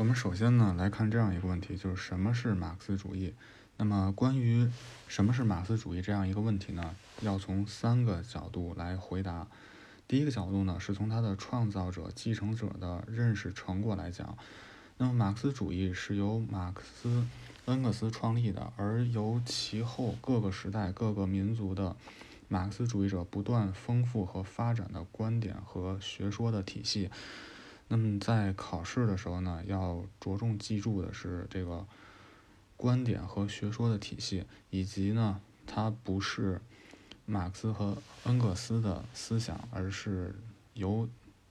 我们首先呢来看这样一个问题，就是什么是马克思主义？那么关于什么是马克思主义这样一个问题呢，要从三个角度来回答。第一个角度呢，是从它的创造者、继承者的认识成果来讲。那么马克思主义是由马克思、恩格斯创立的，而由其后各个时代、各个民族的马克思主义者不断丰富和发展的观点和学说的体系。那么在考试的时候呢，要着重记住的是这个观点和学说的体系，以及呢，它不是马克思和恩格斯的思想，而是由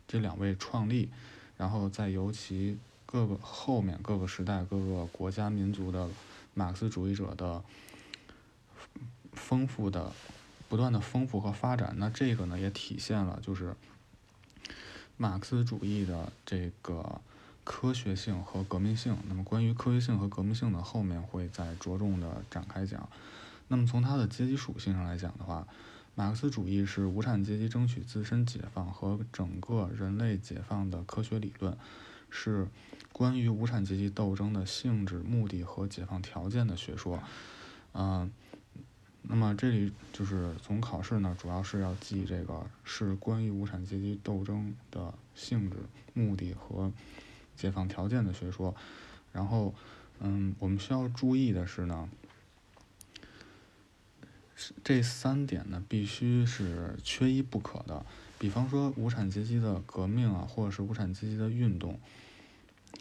这两位创立，然后再由其各个后面各个时代各个国家民族的马克思主义者的丰富的不断的丰富和发展。那这个呢，也体现了就是。马克思主义的这个科学性和革命性，那么关于科学性和革命性的后面会再着重的展开讲。那么从它的阶级属性上来讲的话，马克思主义是无产阶级争取自身解放和整个人类解放的科学理论，是关于无产阶级斗争的性质、目的和解放条件的学说。嗯。那么这里就是从考试呢，主要是要记这个是关于无产阶级斗争的性质、目的和解放条件的学说。然后，嗯，我们需要注意的是呢，这三点呢必须是缺一不可的。比方说无产阶级的革命啊，或者是无产阶级的运动，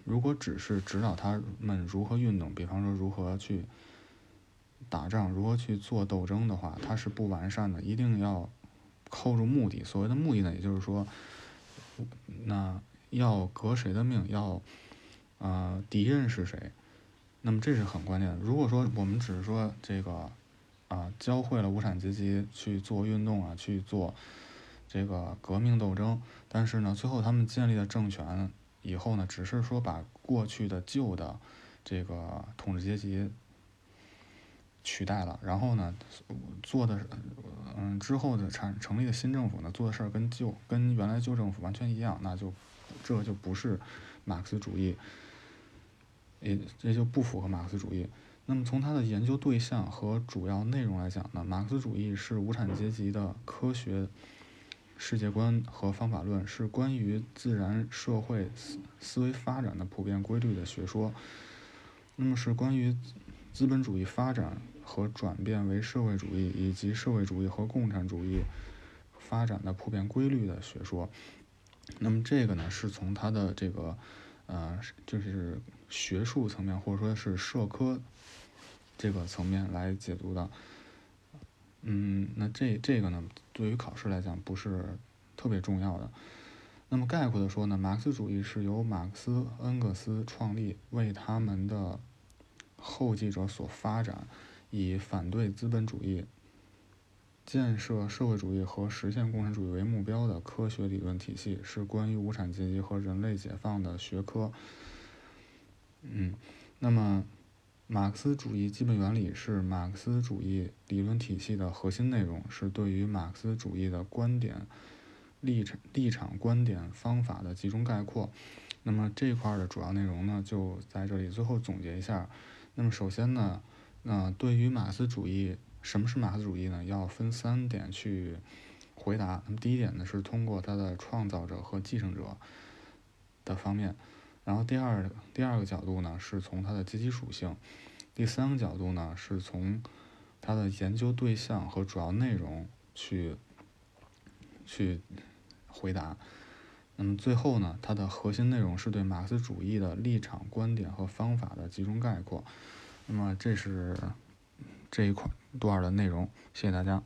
如果只是指导他们如何运动，比方说如何去。打仗如何去做斗争的话，它是不完善的，一定要扣住目的。所谓的目的呢，也就是说，那要革谁的命，要呃敌人是谁，那么这是很关键的。如果说我们只是说这个啊教会了无产阶级去做运动啊，去做这个革命斗争，但是呢，最后他们建立了政权以后呢，只是说把过去的旧的这个统治阶级。取代了，然后呢，做的嗯之后的产成立的新政府呢，做的事儿跟旧跟原来旧政府完全一样，那就这就不是马克思主义，也这就不符合马克思主义。那么从它的研究对象和主要内容来讲呢，马克思主义是无产阶级的科学世界观和方法论，是关于自然社会思思维发展的普遍规律的学说。那么是关于资本主义发展。和转变为社会主义以及社会主义和共产主义发展的普遍规律的学说，那么这个呢是从它的这个呃就是学术层面或者说是社科这个层面来解读的，嗯，那这这个呢对于考试来讲不是特别重要的。那么概括的说呢，马克思主义是由马克思、恩格斯创立，为他们的后继者所发展。以反对资本主义、建设社会主义和实现共产主义为目标的科学理论体系，是关于无产阶级和人类解放的学科。嗯，那么马克思主义基本原理是马克思主义理论体系的核心内容，是对于马克思主义的观点、立场、立场、观点、方法的集中概括。那么这块的主要内容呢，就在这里最后总结一下。那么首先呢。那对于马克思主义，什么是马克思主义呢？要分三点去回答。那么第一点呢，是通过它的创造者和继承者的方面；然后第二第二个角度呢，是从它的阶级属性；第三个角度呢，是从它的研究对象和主要内容去去回答。那么最后呢，它的核心内容是对马克思主义的立场、观点和方法的集中概括。那么这是这一块段的内容，谢谢大家。